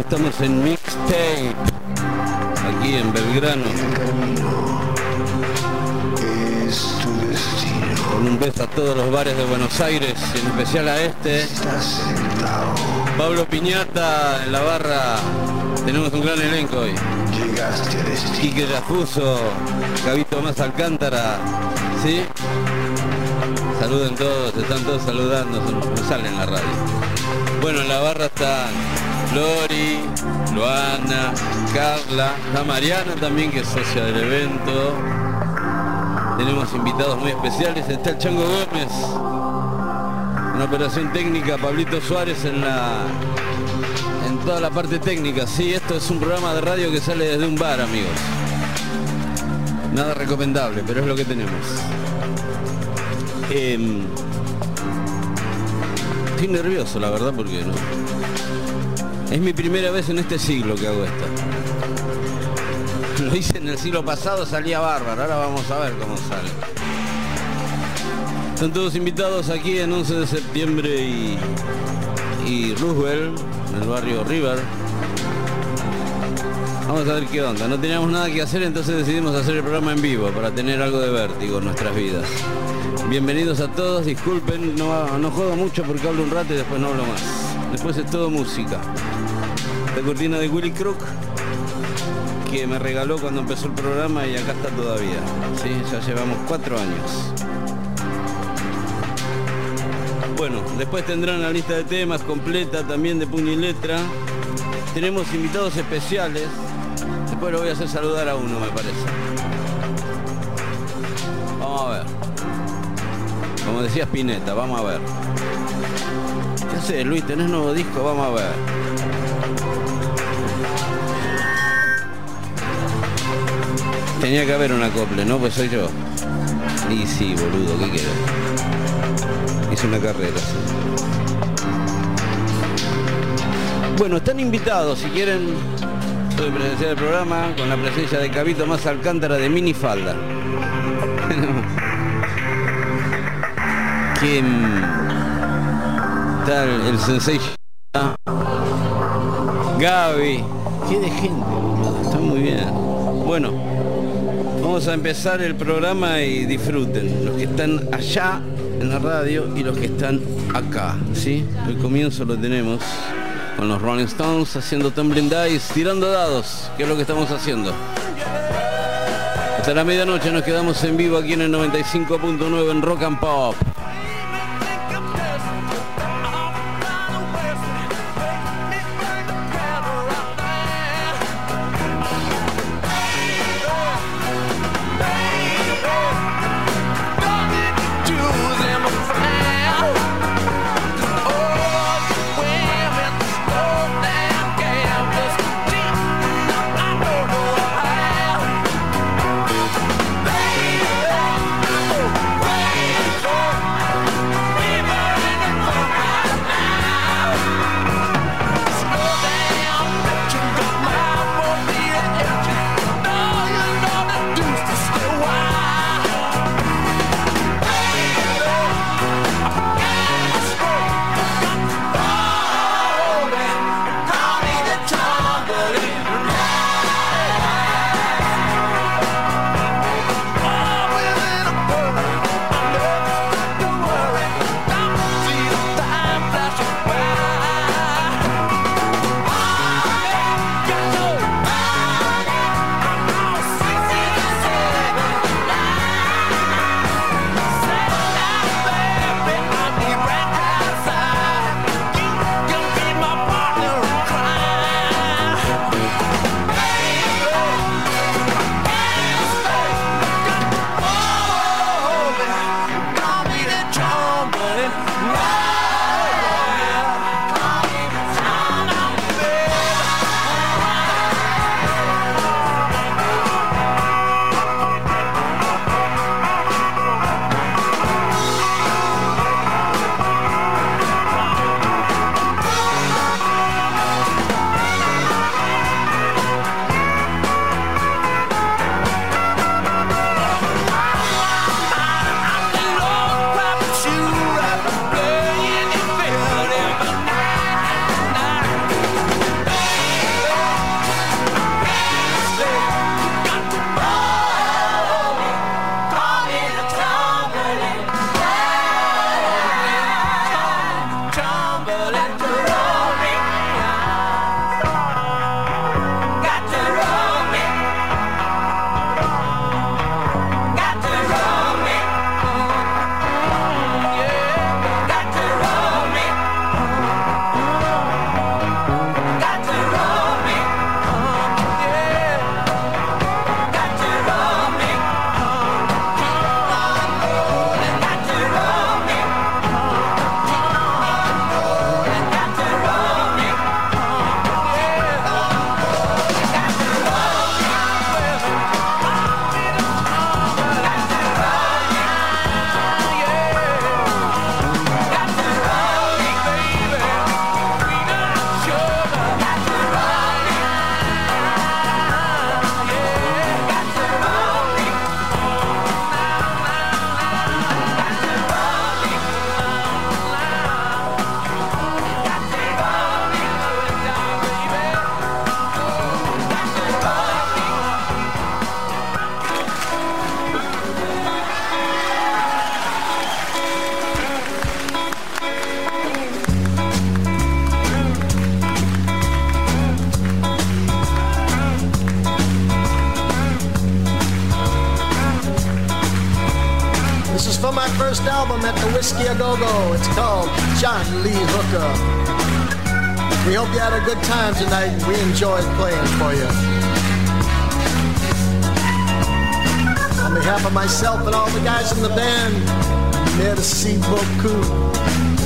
estamos en mixtape, aquí en Belgrano, El camino es tu destino. con un beso a todos los bares de Buenos Aires, en especial a este. Pablo Piñata en la barra. Tenemos un gran elenco hoy. Llegaste a destino. Quique Rafuso, Gabito Más Alcántara, ¿sí? Saluden todos, están todos saludando, no sale en la radio. Bueno, en la barra están Lori, Luana, Carla, está Mariana también que es socia del evento. Tenemos invitados muy especiales, está el Chango Gómez, una operación técnica, Pablito Suárez en la en toda la parte técnica. Sí, esto es un programa de radio que sale desde un bar, amigos. Nada recomendable, pero es lo que tenemos. Em, estoy nervioso, la verdad, porque no. Es mi primera vez en este siglo que hago esto. Lo hice en el siglo pasado, salía bárbaro. Ahora vamos a ver cómo sale. Están todos invitados aquí en 11 de septiembre y, y Roosevelt, en el barrio River. Vamos a ver qué onda. No teníamos nada que hacer, entonces decidimos hacer el programa en vivo para tener algo de vértigo en nuestras vidas. Bienvenidos a todos, disculpen, no, no mucho porque hablo un rato y después no hablo más. Después es todo música. La cortina de Willy Crook que me regaló cuando empezó el programa y acá está todavía. Sí, ya llevamos cuatro años. Bueno, después tendrán la lista de temas completa también de puño y letra. Tenemos invitados especiales. Después lo voy a hacer saludar a uno, me parece. Vamos a ver. Como decía Spinetta, vamos a ver. ¿Qué haces, Luis? ¿Tenés nuevo disco? Vamos a ver. Tenía que haber un acople, ¿no? Pues soy yo. Y sí, boludo, ¿qué querés? Hice una carrera. sí. Bueno, están invitados, si quieren, pueden presenciar el programa con la presencia de Cabito Más Alcántara de Minifalda. ¿Quién tal el sensei? Gaby. Qué de gente, boludo, está muy bien. Bueno, vamos a empezar el programa y disfruten. Los que están allá en la radio y los que están acá, ¿sí? El comienzo lo tenemos con los Rolling Stones haciendo Tumbling Dice, tirando dados, que es lo que estamos haciendo. Hasta la medianoche nos quedamos en vivo aquí en el 95.9 en Rock and Pop. First album at the Whiskey A Go Go. It's called John Lee Hooker. We hope you had a good time tonight we enjoyed playing for you. On behalf of myself and all the guys in the band, merci beaucoup.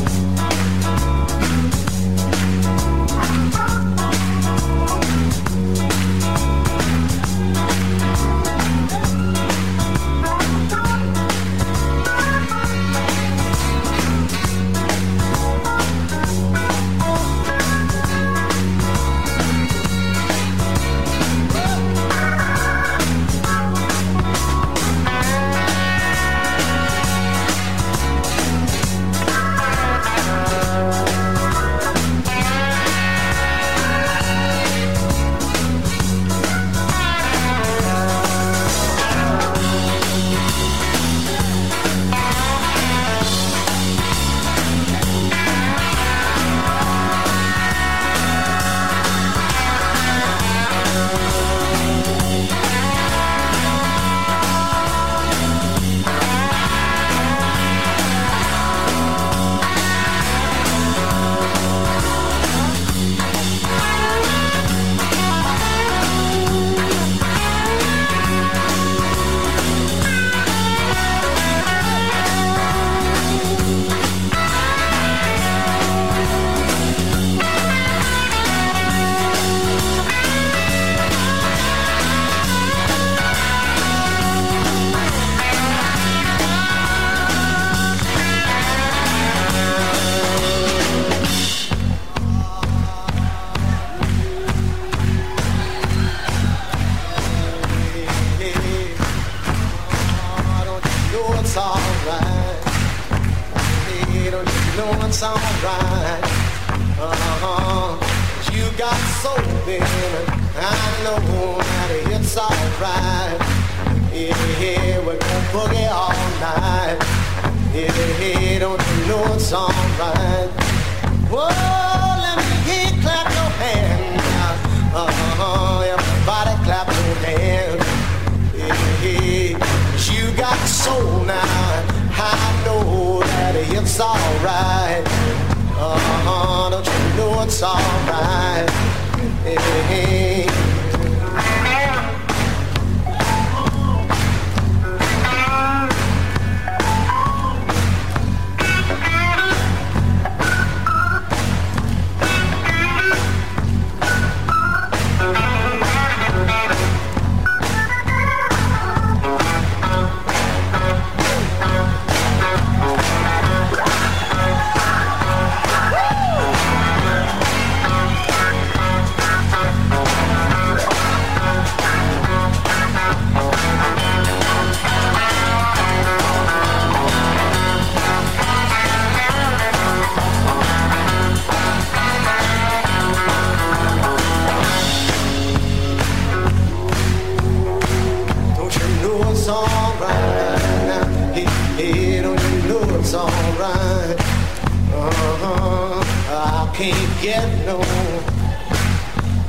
can't get no.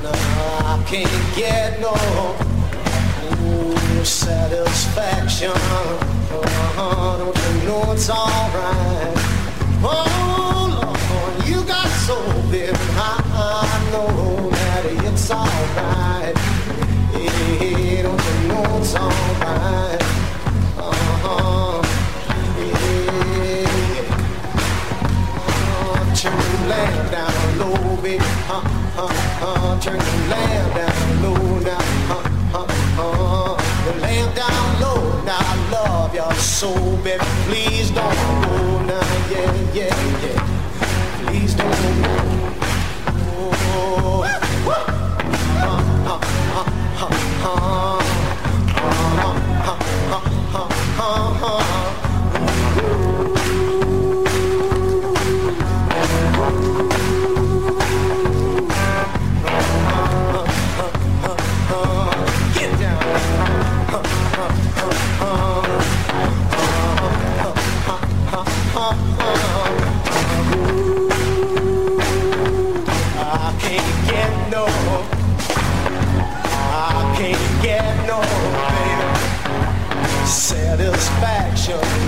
No, I can't get no. Ooh, satisfaction. Uh-huh, don't you know it's alright? Oh, Lord, you got so big. I, I know that it's alright. Yeah, don't you know it's alright? Uh-huh. Yeah. Uh, turn little baby, huh, huh, huh. Turn the lamp down low now, huh, huh, huh. The lamp down low now, I love your so, baby. Please don't go now, yeah, yeah, yeah. Please don't go. Oh, huh, huh, huh, huh, huh. satisfaction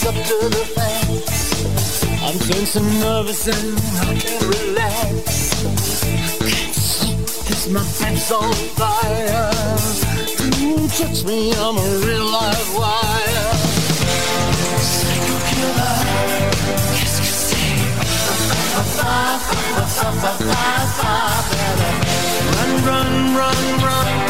face up to the facts. I'm tense and nervous and I can't relax. Can't cause my bed's on fire. You touch me, I'm a real live wire. Psycho killer, qu'est-ce que c'est? Run, run, run, run.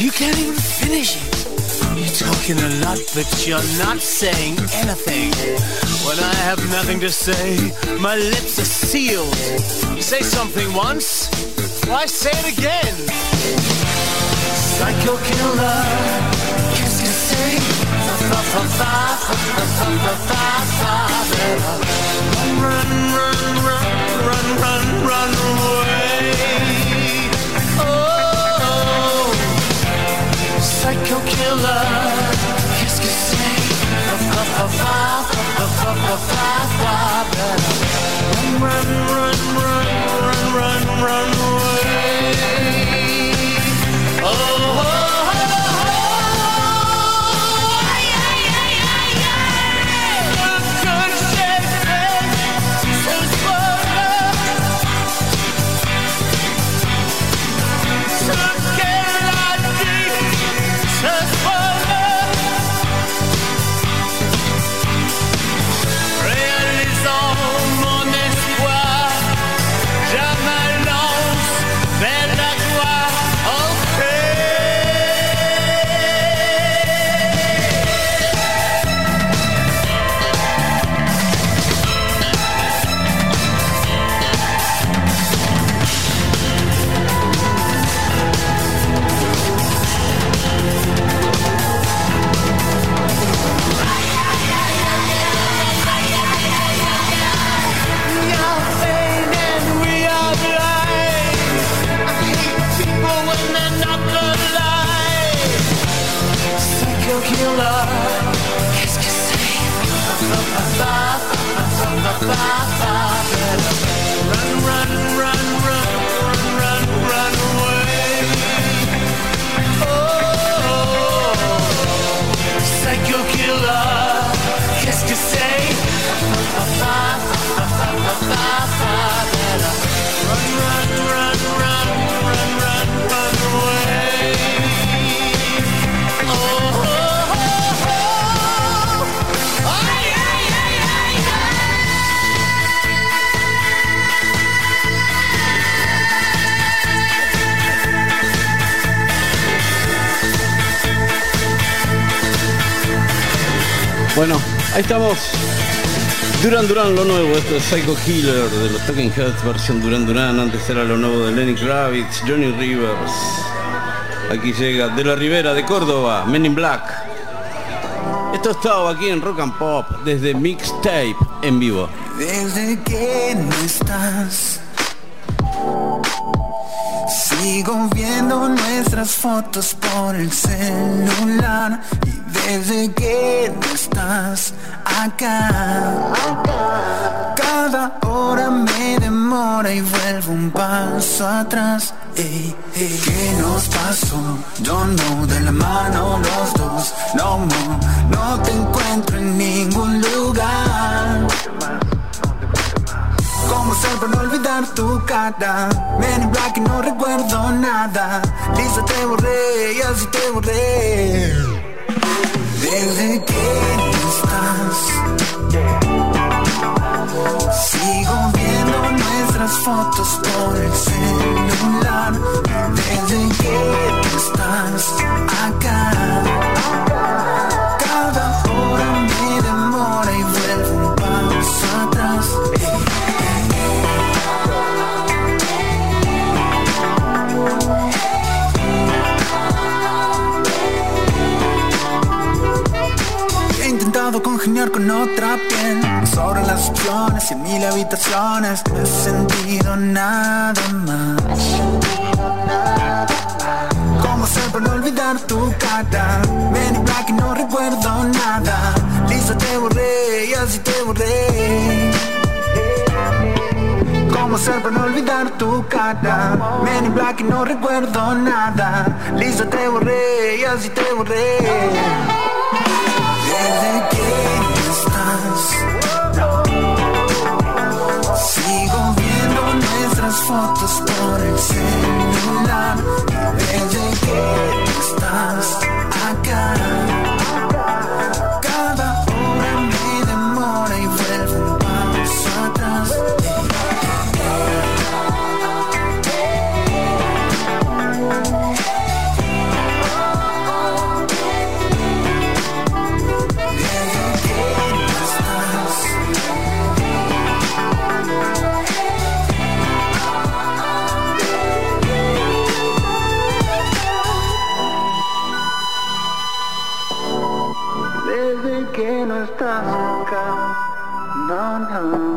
you can't even finish it talking a lot, but you're not saying anything. When I have nothing to say, my lips are sealed. You say something once, why say it again? Psycho killer, qu'est-ce que? Run, run, run, run, run, run away. Oh, oh, oh. psycho killer. Oh Bueno, ahí estamos. Duran Duran, lo nuevo, esto es Psycho Killer de los Talking Heads, versión Duran Duran, antes era lo nuevo de Lenny Kravitz, Johnny Rivers. Aquí llega de la Ribera de Córdoba, Men in Black. Esto estaba aquí en Rock and Pop desde Mixtape en vivo. Desde que no estás Sigo viendo nuestras fotos por el celular desde que no estás acá, cada hora me demora y vuelvo un paso atrás. Ey, ¿Qué nos pasó? Yo no de la mano los dos, no more, no te encuentro en ningún lugar. ¿Cómo para no olvidar tu cara? Men in black y no recuerdo nada Lisa te borré y así te borré Desde que no estás Sigo viendo nuestras fotos por el celular. Desde que no estás acá congeniar con otra piel. Sobre las opciones y mil habitaciones. No he sentido nada más. ¿Cómo hacer para no olvidar tu cara? Black y no recuerdo nada. Lisa te borré y así te borré. ¿Cómo hacer para no olvidar tu cara? Men in black y no recuerdo nada. Lisa te borré y así te borré nuestras fotos por el celular. Que no estás acá down.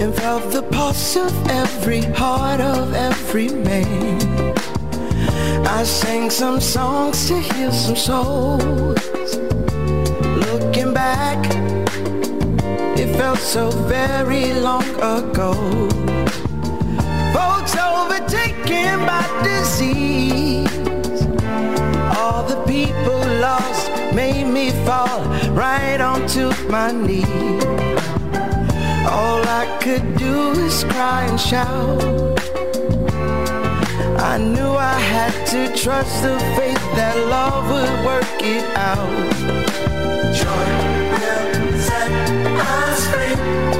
And felt the pulse of every heart of every man. I sang some songs to heal some souls. Looking back, it felt so very long ago. Folks overtaken by disease. All the people lost made me fall right onto my knees. All I could do is cry and shout. I knew I had to trust the faith that love would work it out. Joy will set us free.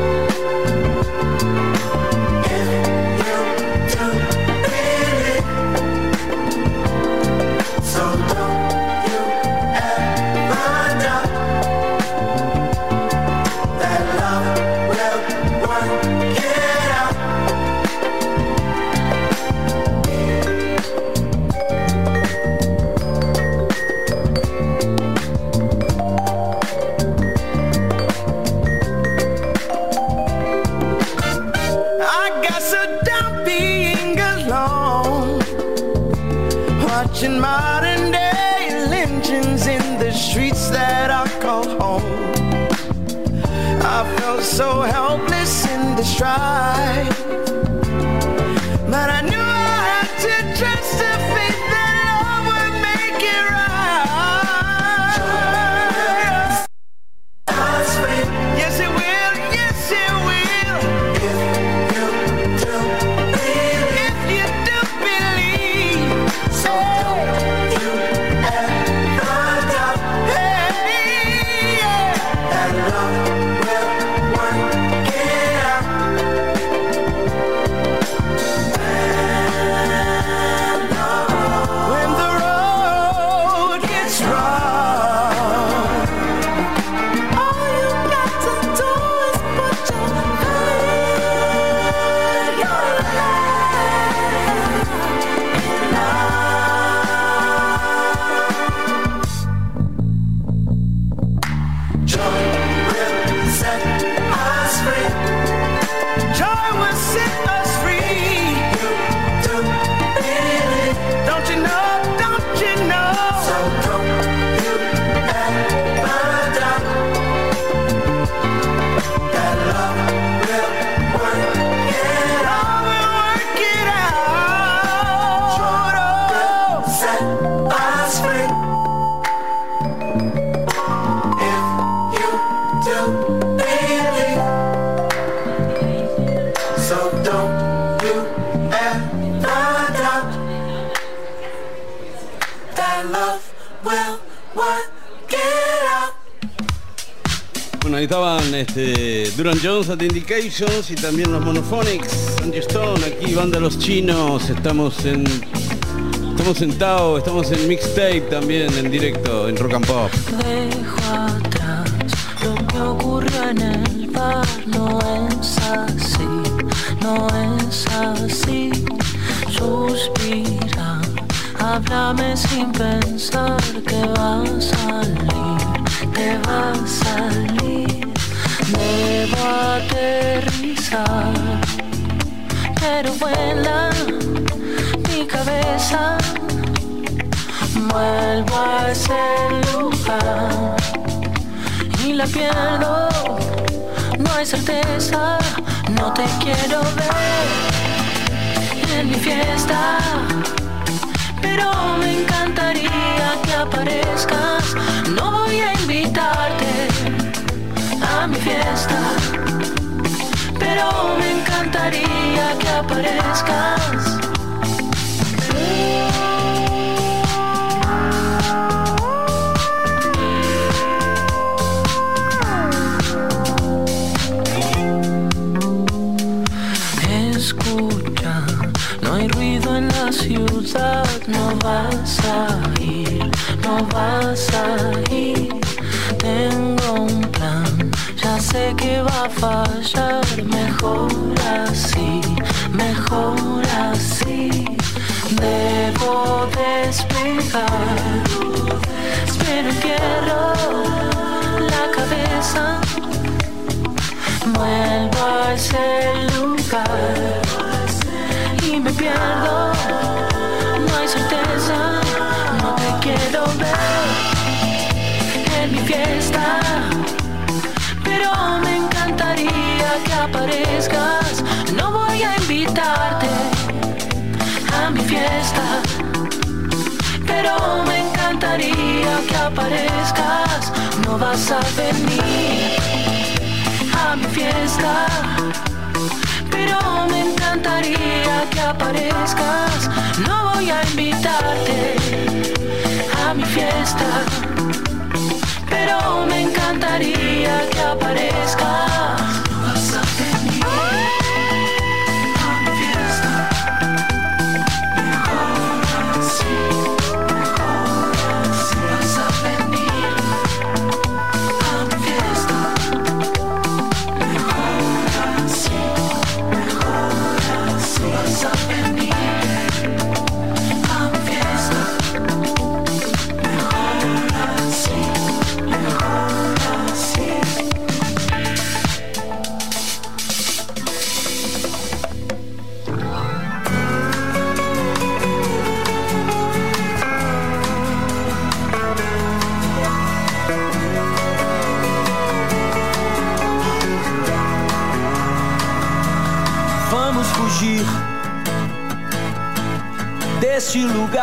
try. Este, Duran Jones at Indications y también los Monophonics, Angie Stone, aquí banda Los Chinos, estamos en estamos en Tao, estamos en Mixtape también en directo en Rock and Pop. Dejo atrás lo que ocurrió en el bar, no es así, no es así. Suspira, háblame sin pensar que va a salir, que va a salir. Debo aterrizar, pero vuela mi cabeza. Vuelvo a ese lugar y la pierdo. No hay certeza, no te quiero ver en mi fiesta. Pero me encantaría que aparezcas. No voy a a fiesta. Pero me encantaría que aparezcas. Escucha, no hay ruido en la ciudad, no vas a ir, no vas a ir. Sé que va a fallar, mejor así, mejor así. Debo despegar, pero entierro la cabeza. Vuelvo a ese lugar y me pierdo. No hay certeza, no te quiero ver en mi fiesta. Encantaría que aparezcas. No voy a invitarte a mi fiesta. Pero me encantaría que aparezcas. No vas a venir a mi fiesta. Pero me encantaría que aparezcas. No voy a invitarte a mi fiesta. Pero me encantaría que aparezcas.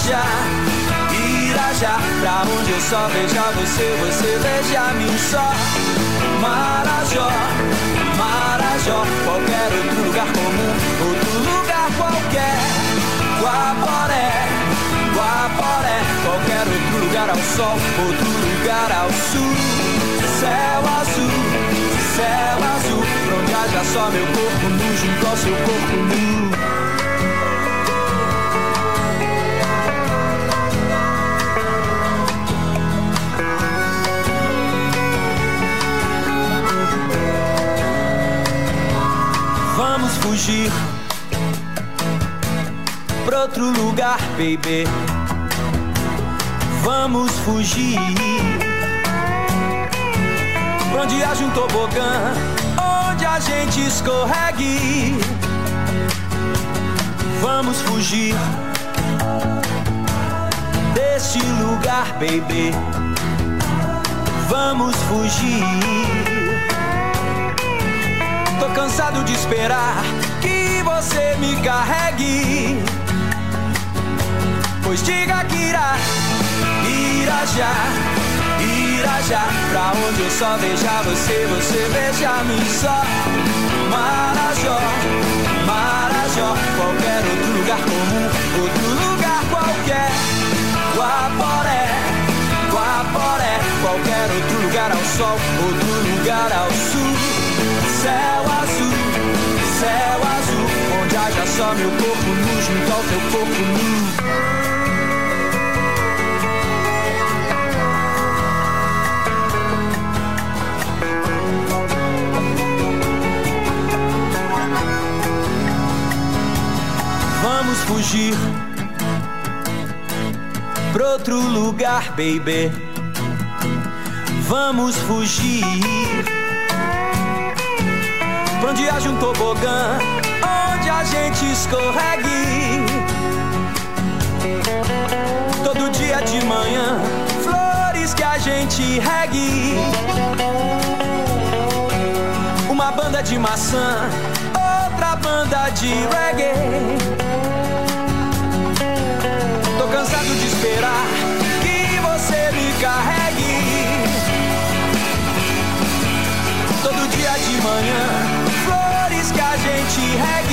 Irá já, irá já. Pra onde eu só veja você, você veja mim só. Marajó, Marajó, qualquer outro lugar comum, outro lugar qualquer. Guaporé, Guaporé, qualquer outro lugar ao sol, outro lugar ao sul. Céu azul, céu azul, pra onde haja só meu corpo nu junto ao seu corpo nu. Fugir pra outro lugar, baby. Vamos fugir pra onde haja um tobogã, onde a gente escorregue. Vamos fugir deste lugar, baby. Vamos fugir. Cansado de esperar que você me carregue. Pois diga que irá, irá já, irá já. Pra onde eu só veja você, você veja mim só. Marajó, Marajó, qualquer outro lugar comum, outro lugar qualquer. Guaporé, Guaporé, qualquer outro lugar ao sol, outro lugar ao sul. Céu céu azul, onde haja só meu corpo nu junto ao teu corpo nu. Vamos fugir pra outro lugar, baby. Vamos fugir onde haja um tobogã, onde a gente escorregue. Todo dia de manhã, flores que a gente regue. Uma banda de maçã, outra banda de reggae. Tô cansado de esperar que você me carregue. Todo dia de manhã, she had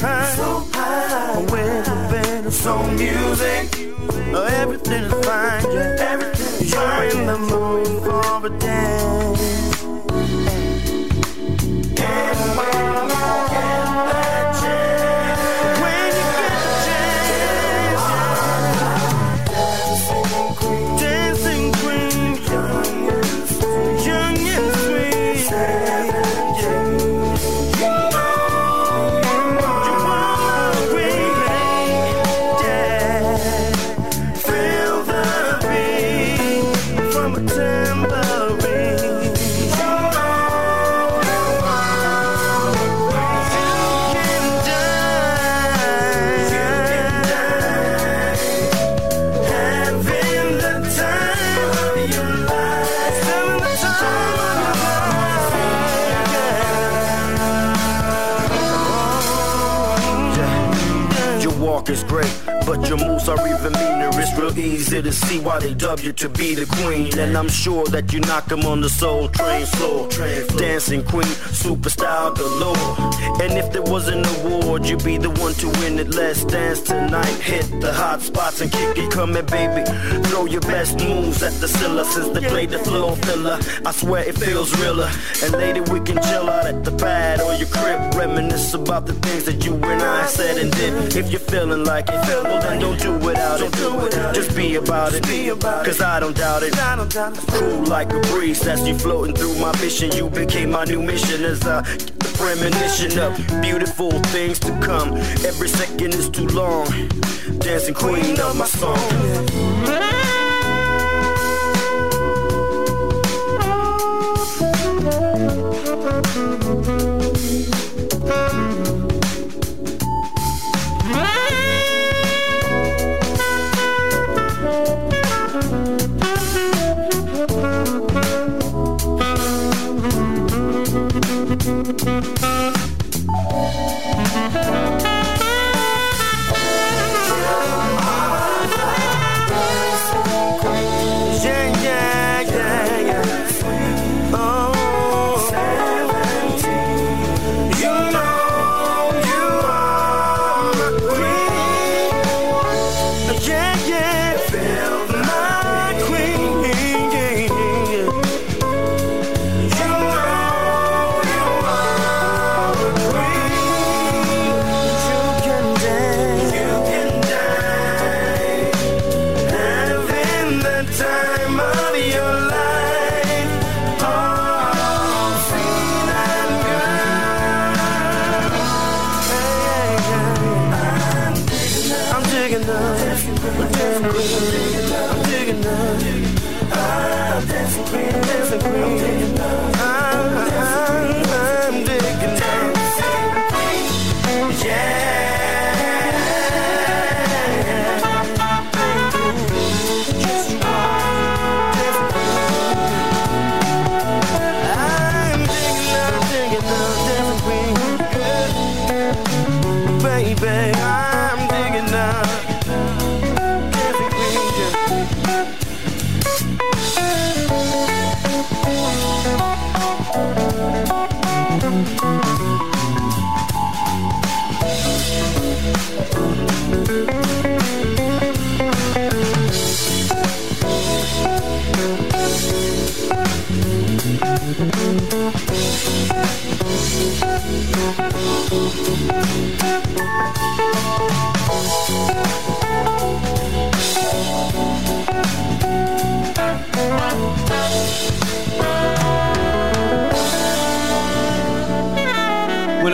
high. So high. Where's the band? So music. Everything is fine. Everything You're in the mood for a dance. And when I get back. believe the need real easy to see why they dub you to be the queen. And I'm sure that you knock 'em on the soul train floor. Dancing queen, superstar galore. And if there was an award, you'd be the one to win it. Let's dance tonight. Hit the hot spots and kick it. Here, baby. Throw your best moves at the Scylla since they played the floor filler. I swear it feels realer. And later we can chill out at the pad or your crib. Reminisce about the things that you and I said and did. If you're feeling like it, well then don't do without it. Just be about it. Cause I don't doubt it. Cool like a breeze as you floating through my mission. You became my new mission as I get the premonition of beautiful things to come. Every second is too long. Dancing queen of my song.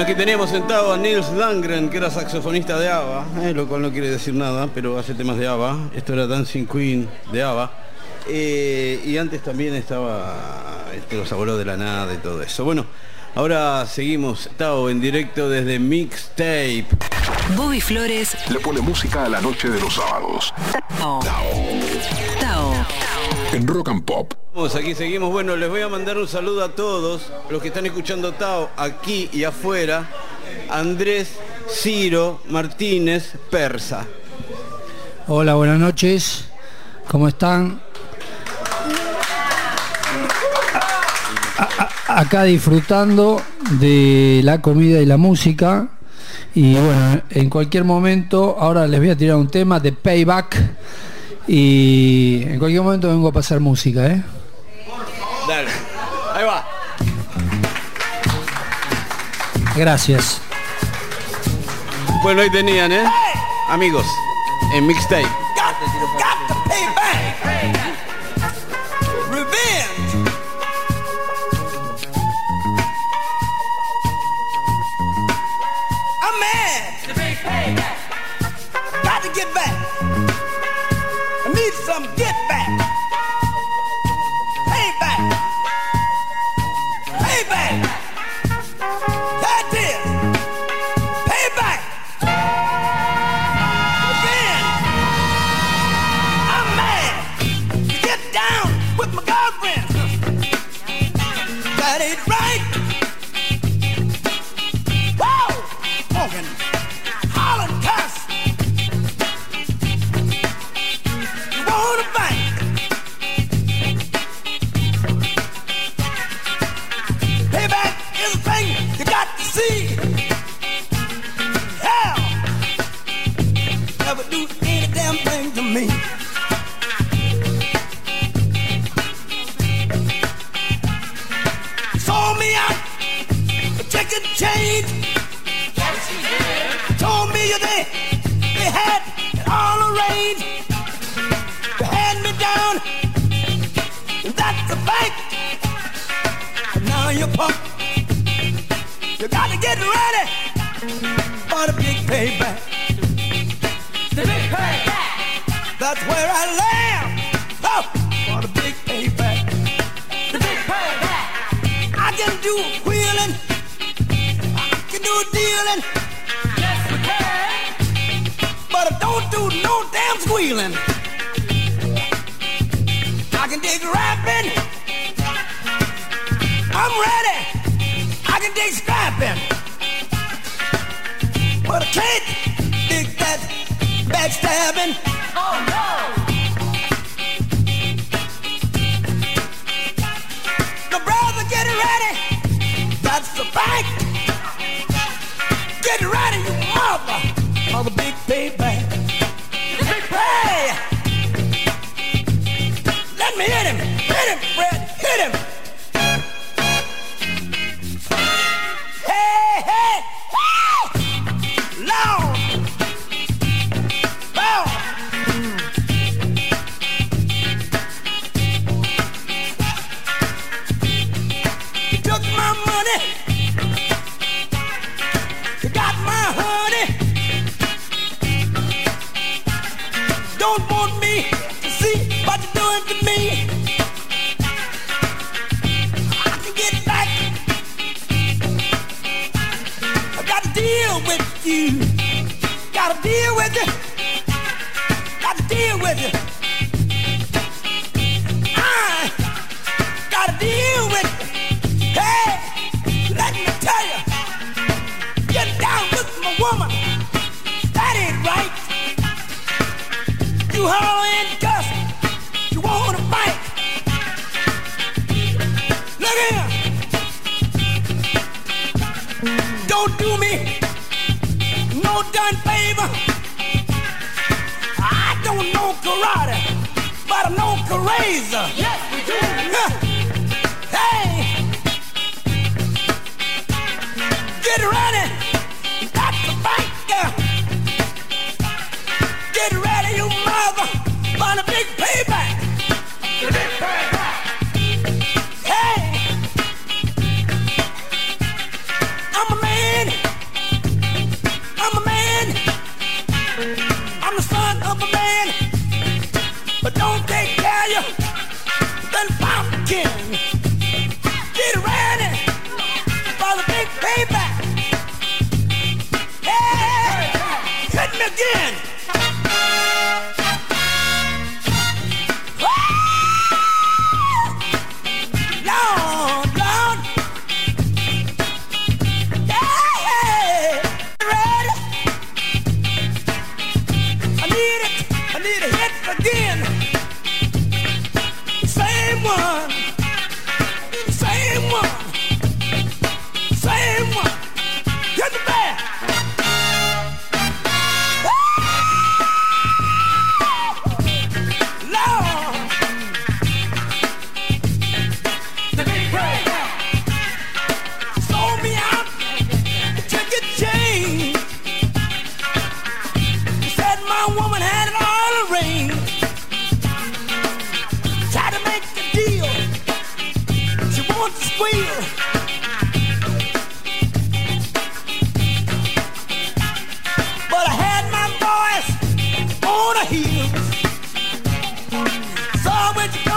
Aquí teníamos sentado a Nils Landgren, que era saxofonista de ABBA, eh, lo cual no quiere decir nada, pero hace temas de ABBA. Esto era Dancing Queen de ABBA. Eh, y antes también estaba este, Los Abuelos de la Nada y todo eso. Bueno, ahora seguimos, Tao, en directo desde Mixtape. Bobby Flores. Le pone música a la noche de los sábados. Tao. Tao. En Rock and Pop. Vamos, aquí seguimos. Bueno, les voy a mandar un saludo a todos los que están escuchando Tao aquí y afuera. Andrés, Ciro, Martínez, Persa. Hola, buenas noches. ¿Cómo están? A- acá disfrutando de la comida y la música. Y bueno, en cualquier momento, ahora les voy a tirar un tema de Payback. Y en cualquier momento vengo a pasar música, ¿eh? Dale. Ahí va. Gracias. Bueno, ahí tenían, ¿eh? Amigos, en Mixtape. feeling. I can dig rapping. I'm ready. I can dig scrapping. But I can't dig that backstabbing. Oh no! The brother getting ready. That's the fact. Get ready, you mother. All the big payback. Get him!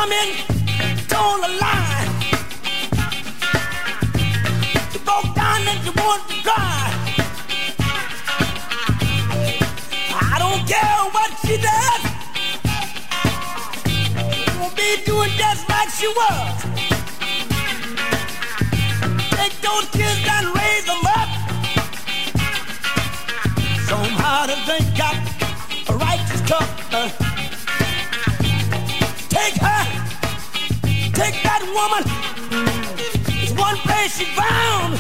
woman told a lie. You broke down and you want to cry. I don't care what she does. You'll be doing just like she was. Take those kids and raise them up. Show them how to think up a righteous cup. Uh, take her take that woman. It's one place she's bound.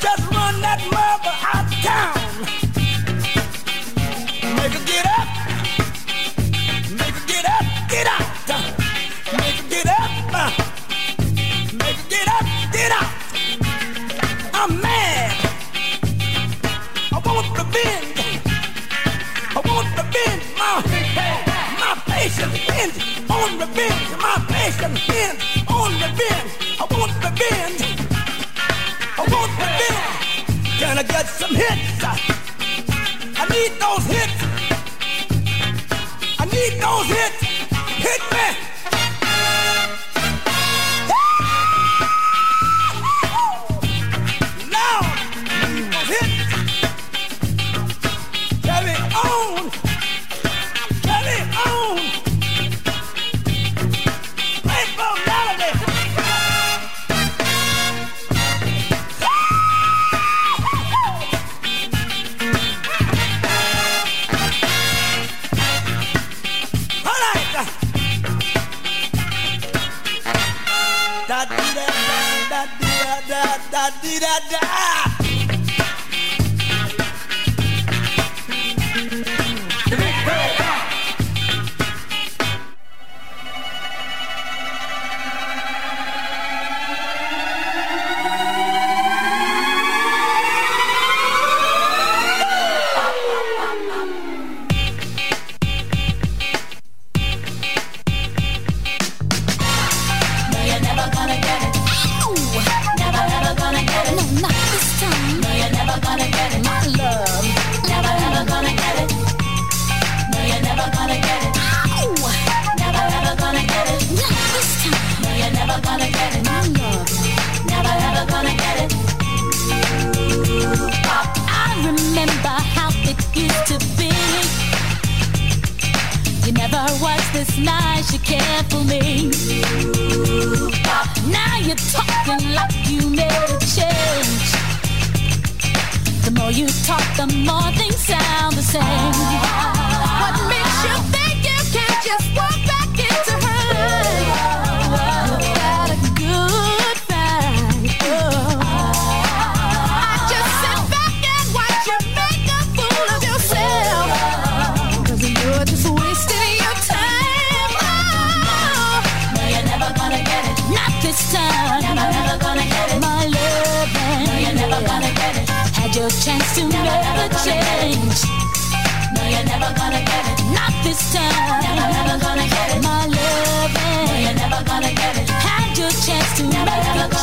Just run that mother out of town. On revenge. My passion bends on revenge. I want revenge. I want revenge. Can I get some hits? I need those hits. I need those hits. Hit me.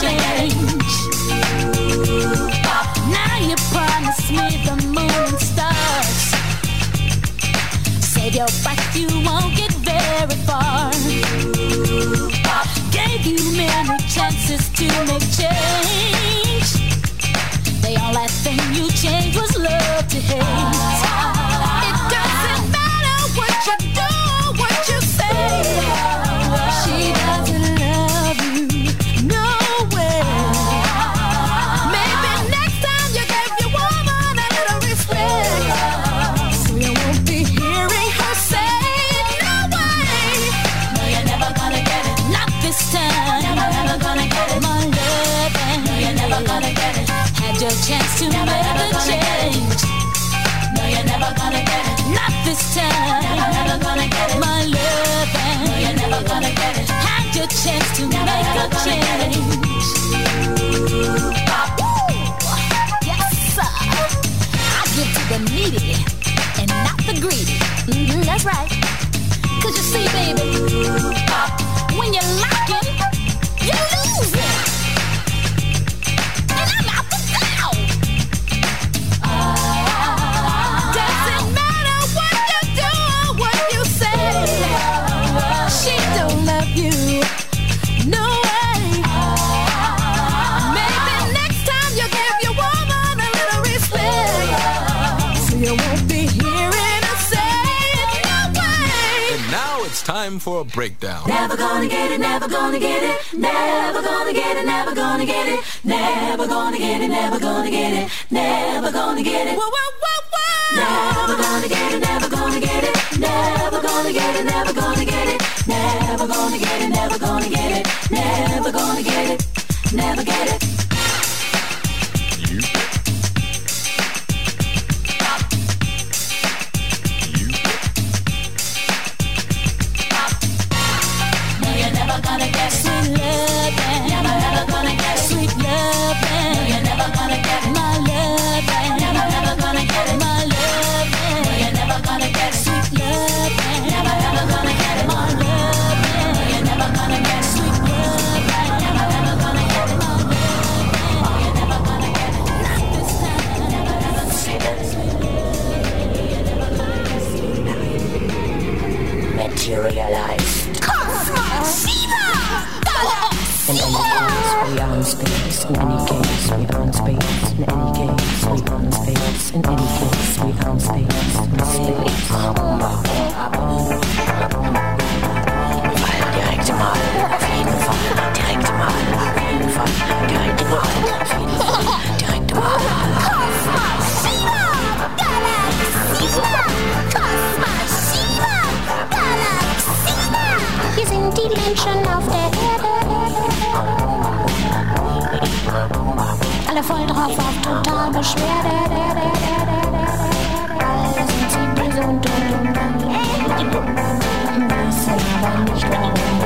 change. Now you promise me the moon and stars. Save your breath, you won't get very far. Gave you many chances to make change. The only thing you changed was love to hate. sexy, baby. a breakdown. Never gonna get it, never gonna get it, never gonna get it, never gonna get it, never gonna get it, never gonna get it, never gonna get it. Whoa, whoa, whoa, whoa. Never gonna get it, never gonna get it, never gonna get it, never gonna get it, never gonna get it, never gonna get it, never gonna get it, never get it. In space. In any case, we in space. In any case, we are in space. Direkt mal, auf jeden Fall, direkt mal, auf jeden Fall, direkt mal, auf jeden Fall, direkt mal. Wir sind die Menschen auf voll drauf auf total Beschwerde. Alle sind sie böse und dumm. Wissen aber nicht warum.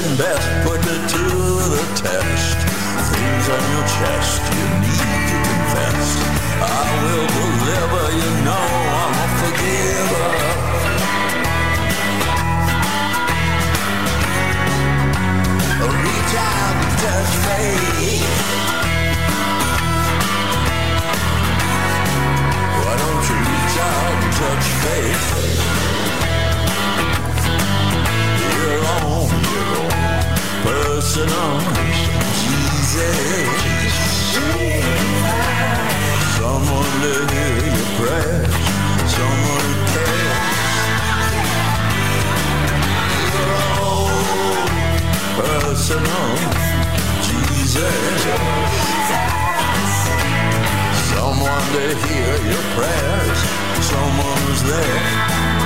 Second best, put it to the test. Things on your chest you need to confess. I will deliver, you know I'm a forgiver. Reach out and touch faith. Why don't you reach out and touch faith? Personal Jesus. Someone to hear your prayers, someone who cares. Your own personal Jesus. Someone to hear your prayers, someone who's there.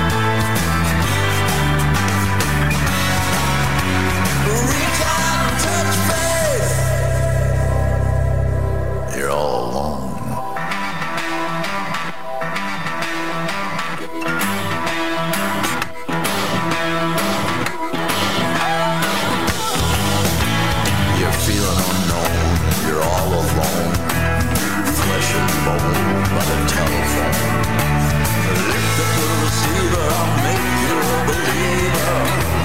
Lift up the receiver, make you a believer.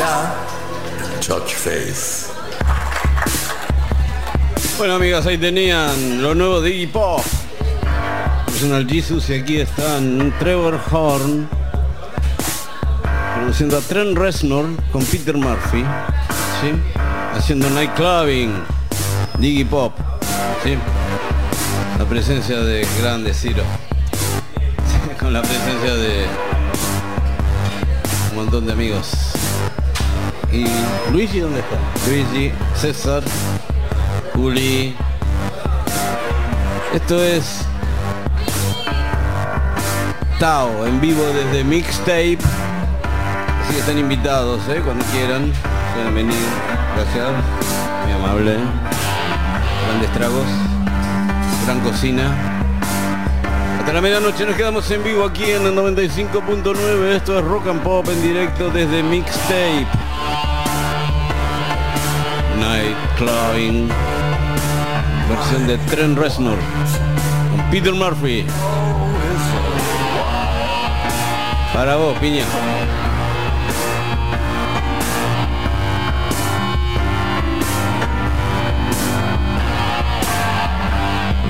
And touch faith. Bueno amigos, ahí tenían lo nuevo de Iggy Pop. Personal Jesus y aquí están Trevor Horn. conociendo a Trent Reznor con Peter Murphy, ¿sí? haciendo nightclubbing, Diggy Pop, ¿sí? la presencia de grande Ciro, con la presencia de un montón de amigos. ¿Y Luigi dónde está? Luigi, César, Juli. Esto es Tao en vivo desde Mixtape. Así que están invitados, ¿eh? cuando quieran. Pueden. Gracias. Muy amable. Grandes tragos. Gran cocina. Hasta la medianoche nos quedamos en vivo aquí en el 95.9. Esto es Rock and Pop en directo desde Mixtape. Night Clubbing. Versión de Trent Reznor. Con Peter Murphy. Para vos, piña.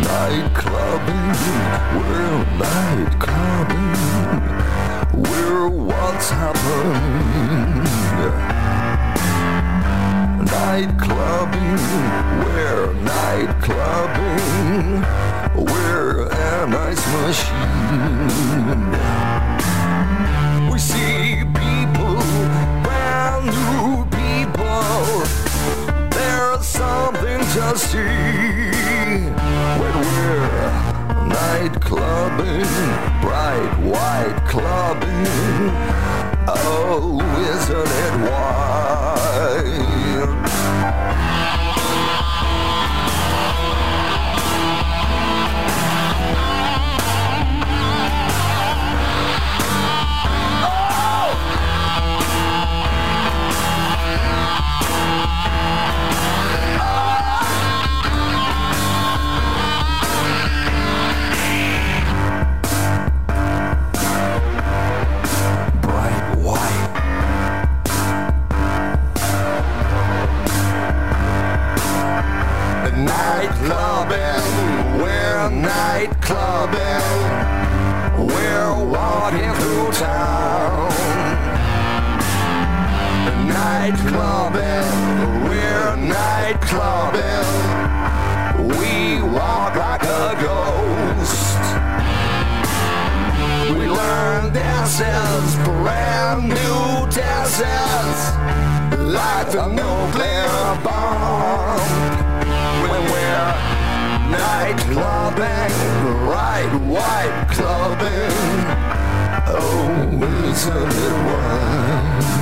Night clubbing, we're night clubbing, we're what's happening. Night clubbing, we're night clubbing, we're a nice machine. We see people, brand new people. There's something to see when we're night clubbing, bright white clubbing. Oh, isn't it wild? Clubbing, we're walking through town. Night clubbing, we're night clubbing, we walk like a ghost. We learn dances, brand new dances, like the nuclear bomb. When we're night clubbing, right white clubbing, oh, isn't it wild?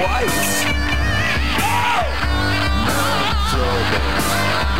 white.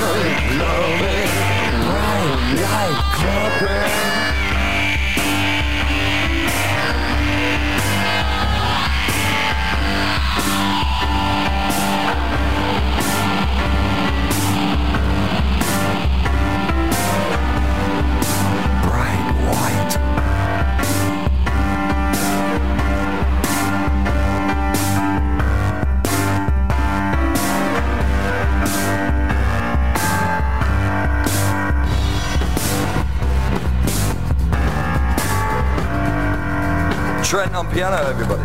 Loving, loving, right like clapping. Trent on piano, everybody.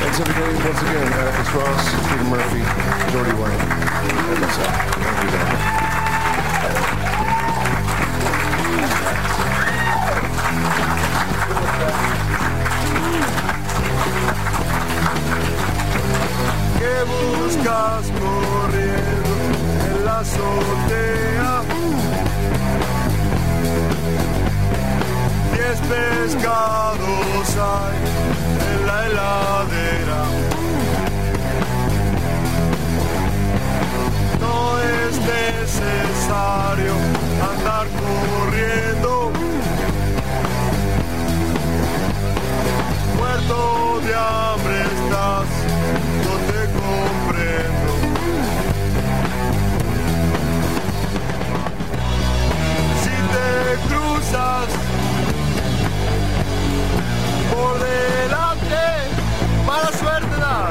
Thanks everybody once again. Alex Ross, Peter Murphy, Jordy White, and myself. Thank you very much. ¿Qué buscas corriendo en la azotea? Pescados hay en la heladera. No es necesario andar corriendo. Muerto de hambre estás, no te comprendo. Si te cruzas por delante, mala suerte da.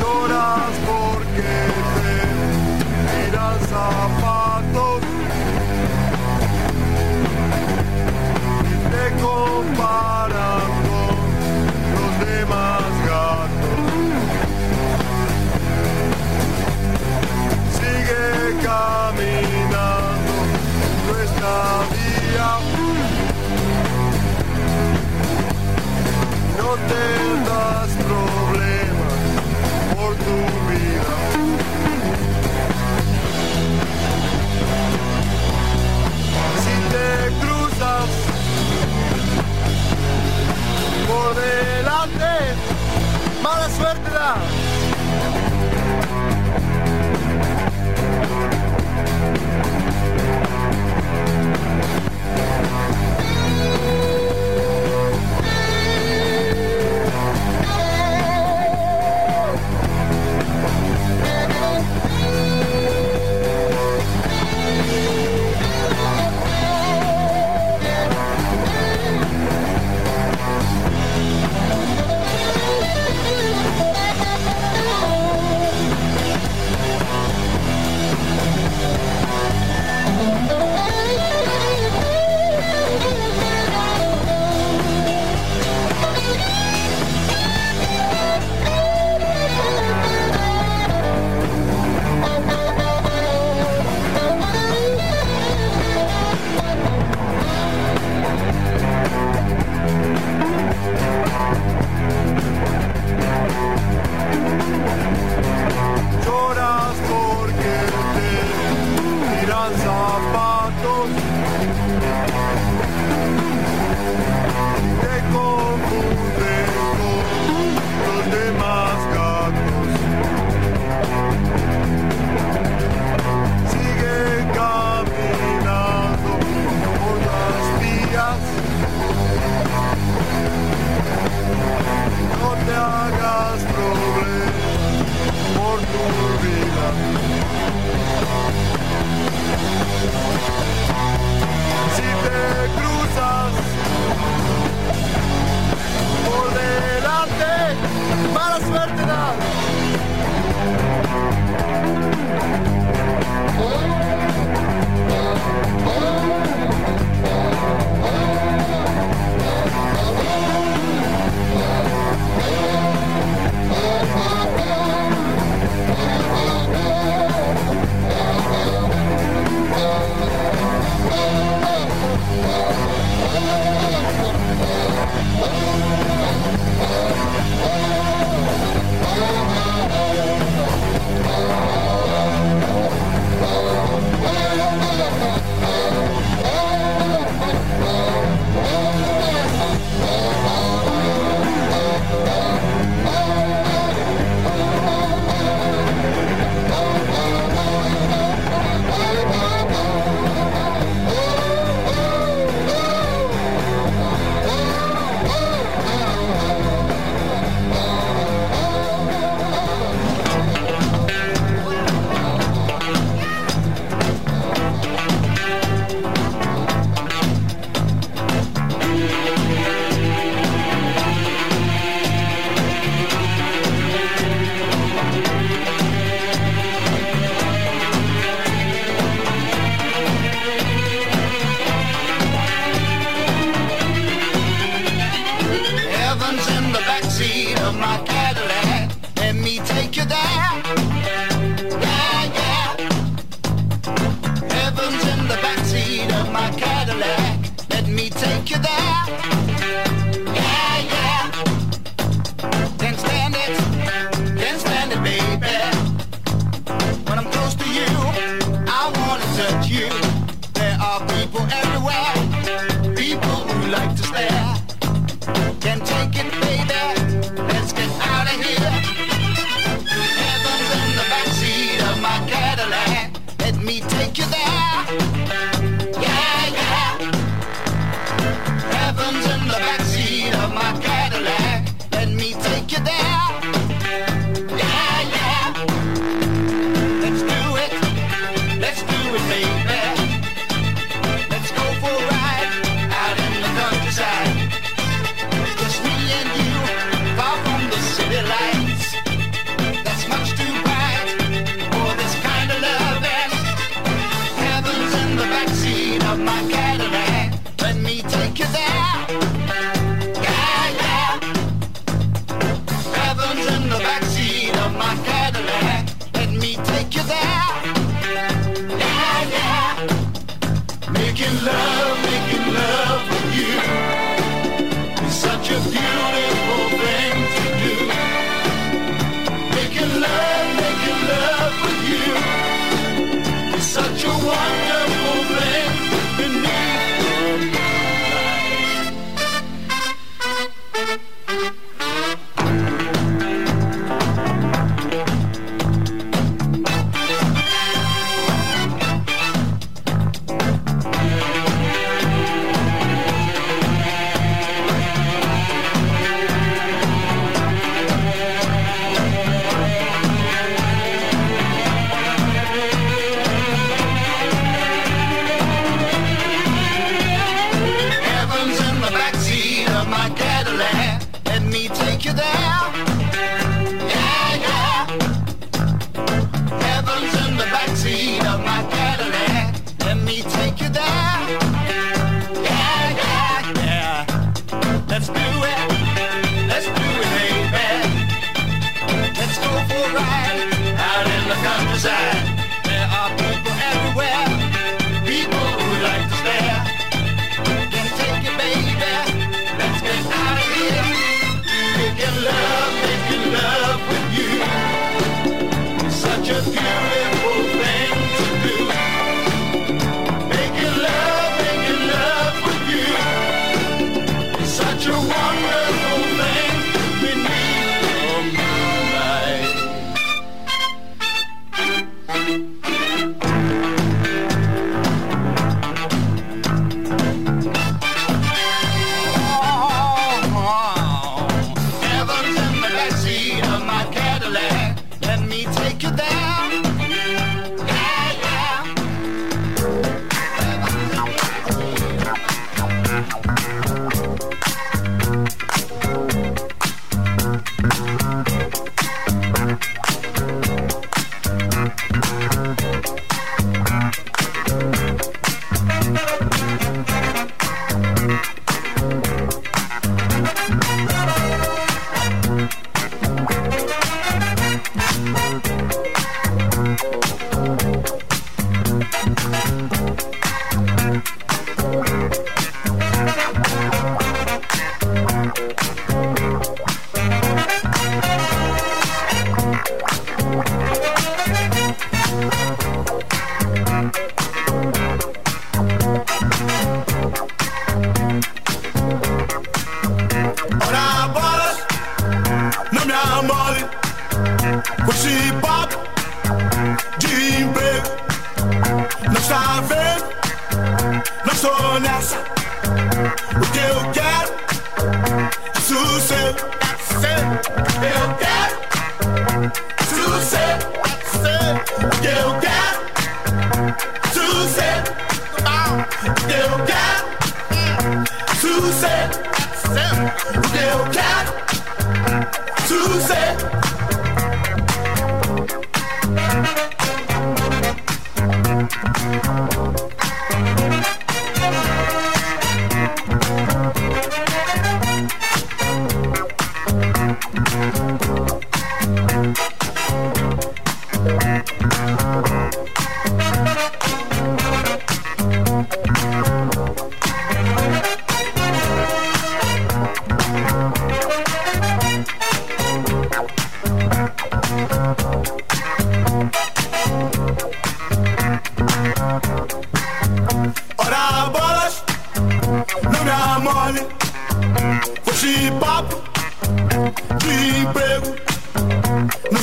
Lloras porque te tiran zapatos y te comparan caminando nuestra vía. No tendrás problemas por tu vida. Si te cruzas por delante, mala suerte da.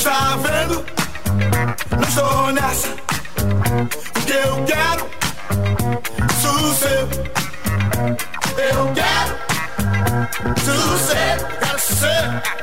tá vendo? Não estou nessa. O que eu quero? sucesso. Eu quero. sucesso, Quero.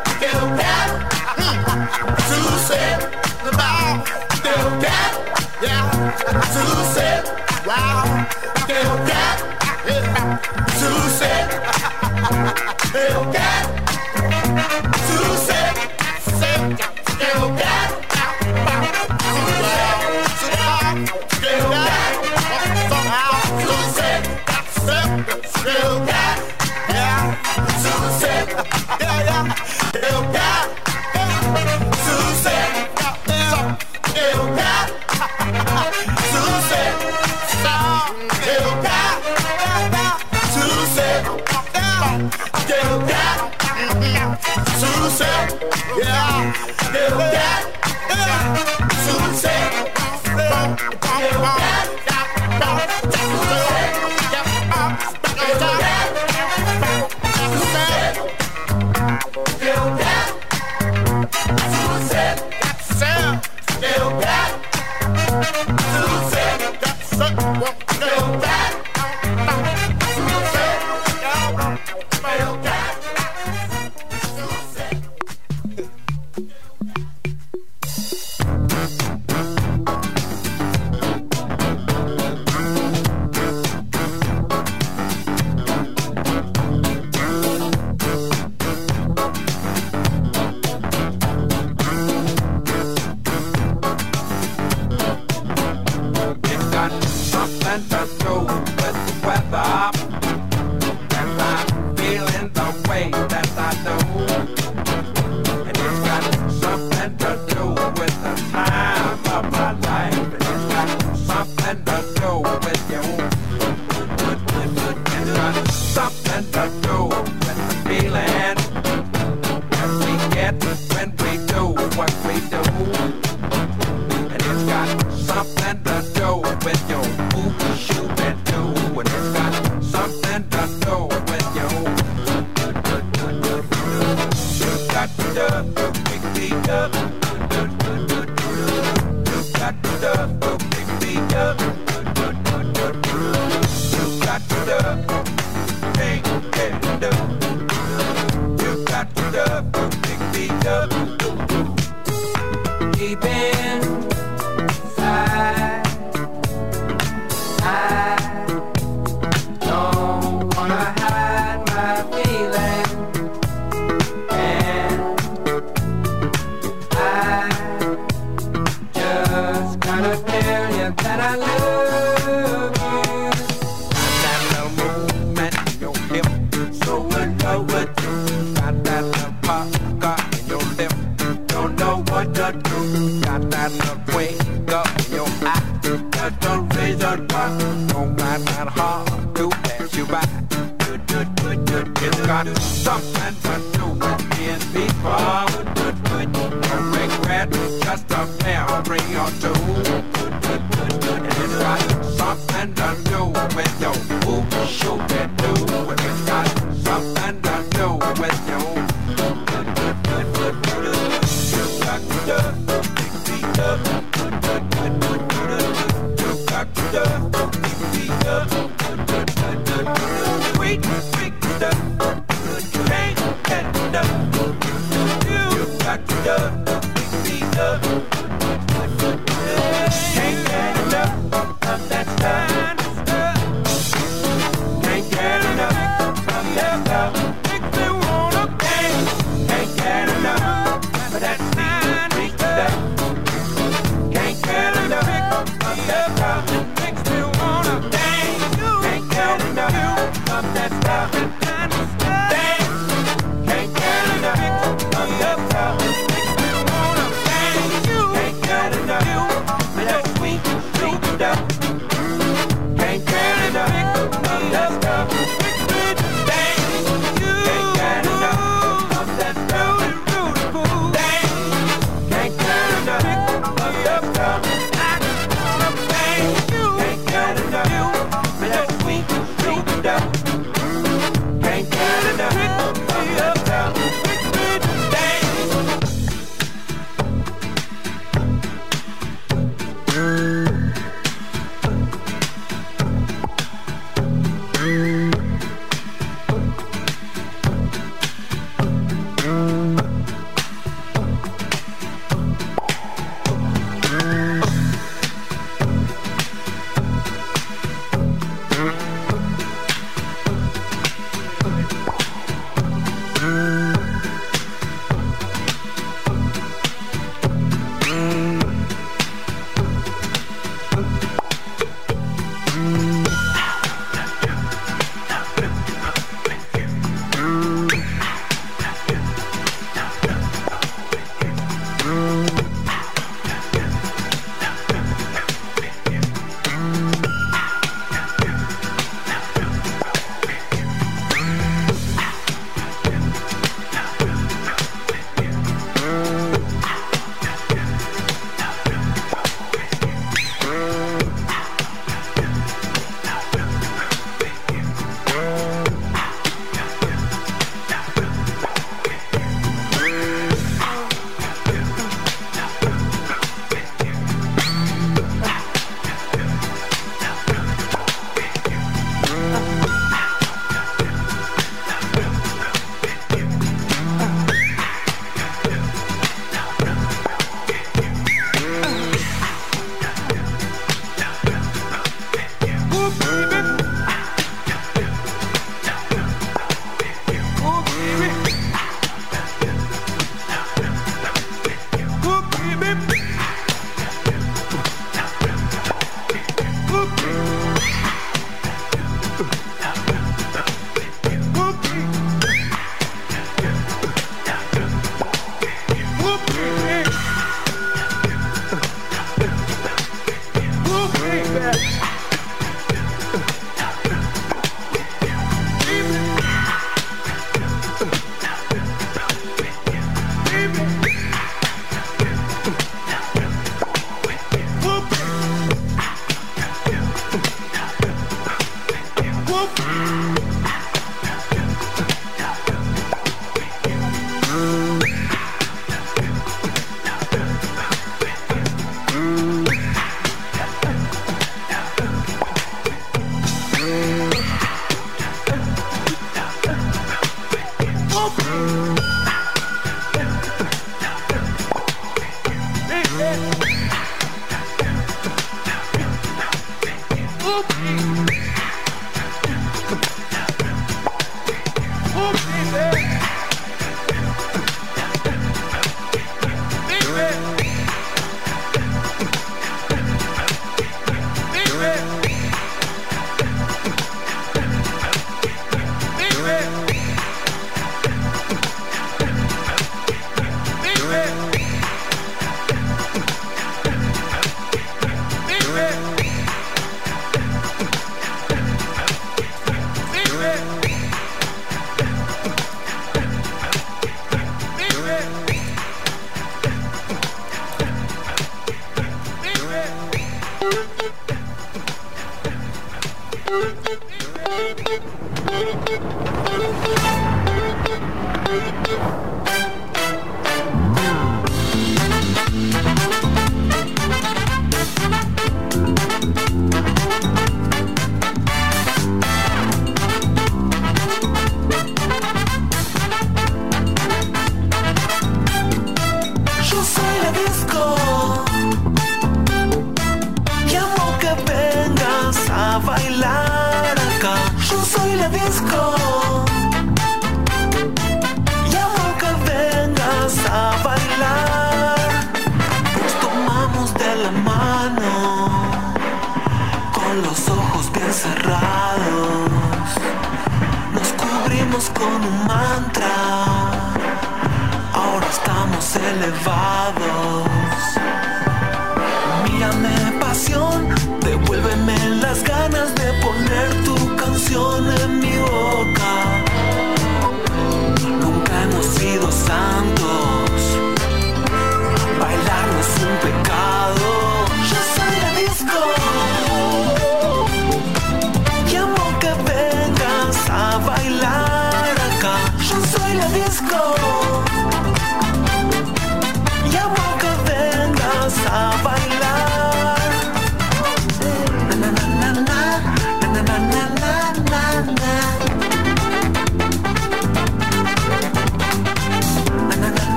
I'll bring your two, And if I stop and I know with your ooh, shoot.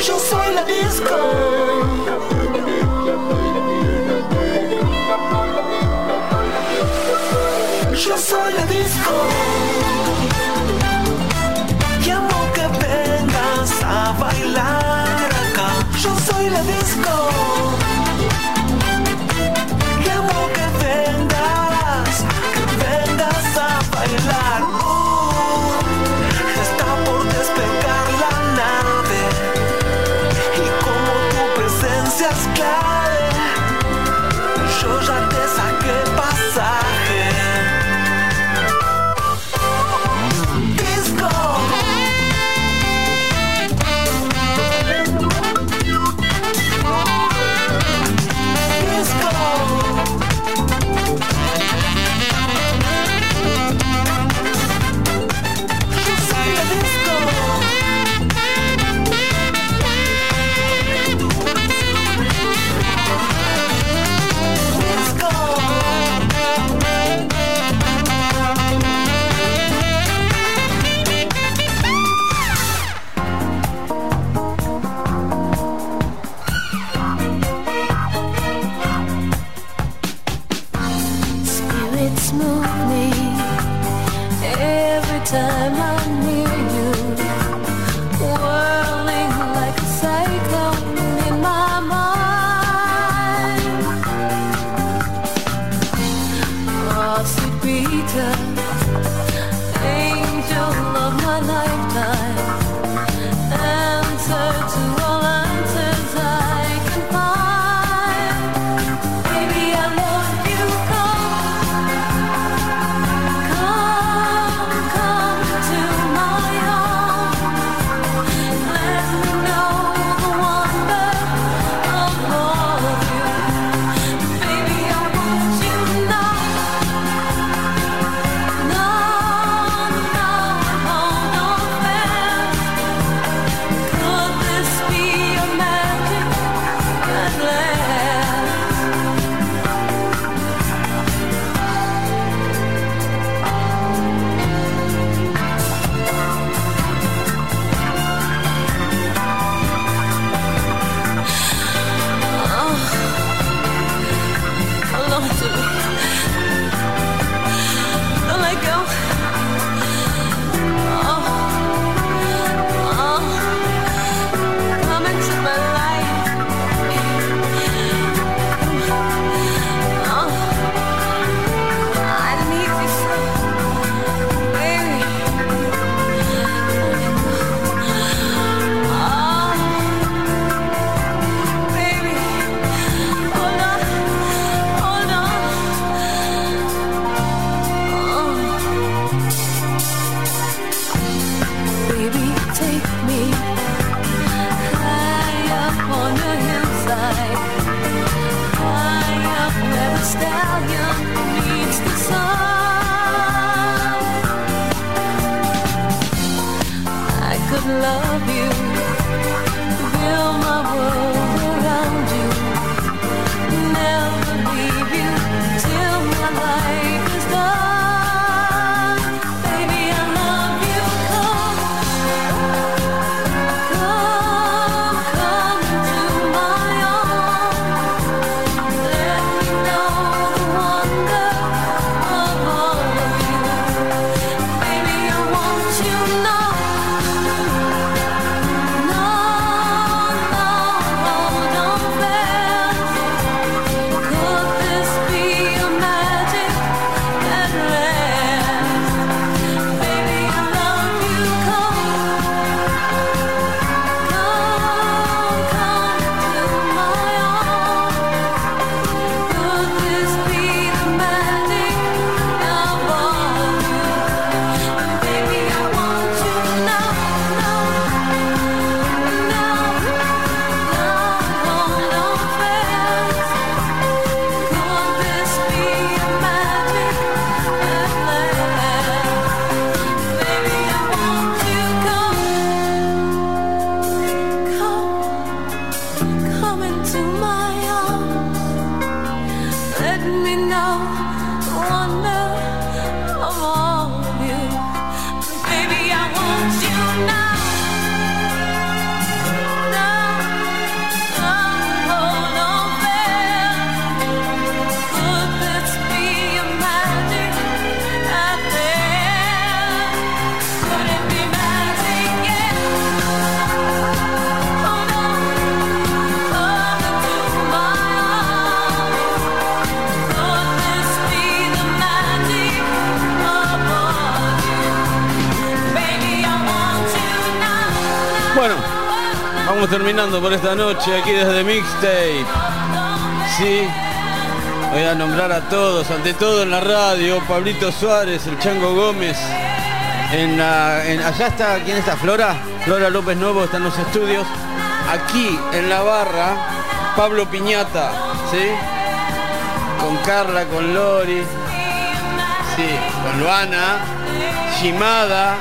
Je suis la disco. love you. Fill my world. Terminando por esta noche aquí desde Mixtape. Sí, voy a nombrar a todos, ante todo en la radio, Pablito Suárez, el Chango Gómez. En la, en- allá está, ¿quién está? Flora, Flora López Novo está en los estudios. Aquí en la barra, Pablo Piñata, ¿sí? Con Carla, con Lori, sí, con Luana, Shimada,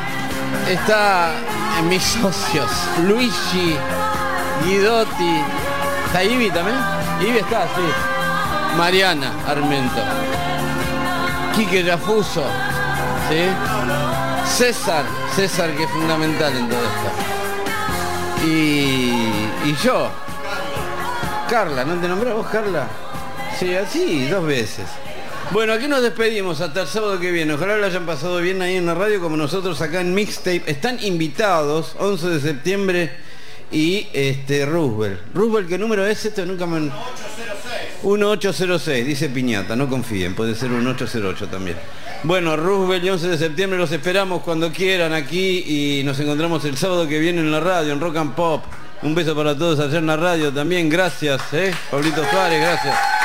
está en mis socios, Luigi, Guidotti, ¿está Ibi también? Ibi está, sí. Mariana Armento, Quique Yafuso, ¿sí? César, César que es fundamental en todo esto. Y, y yo, Carla, ¿no te nombrás vos, Carla? Sí, así, dos veces. Bueno, aquí nos despedimos hasta el sábado que viene. Ojalá lo hayan pasado bien ahí en la radio como nosotros acá en Mixtape. Están invitados, 11 de septiembre y este Roosevelt. Roosevelt, ¿qué número es este? Nunca me... 1806, dice Piñata, no confíen, puede ser un 808 también. Bueno, Roosevelt y 11 de septiembre los esperamos cuando quieran aquí y nos encontramos el sábado que viene en la radio, en Rock and Pop. Un beso para todos allá en la radio también, gracias, ¿eh? Pablito Suárez, gracias.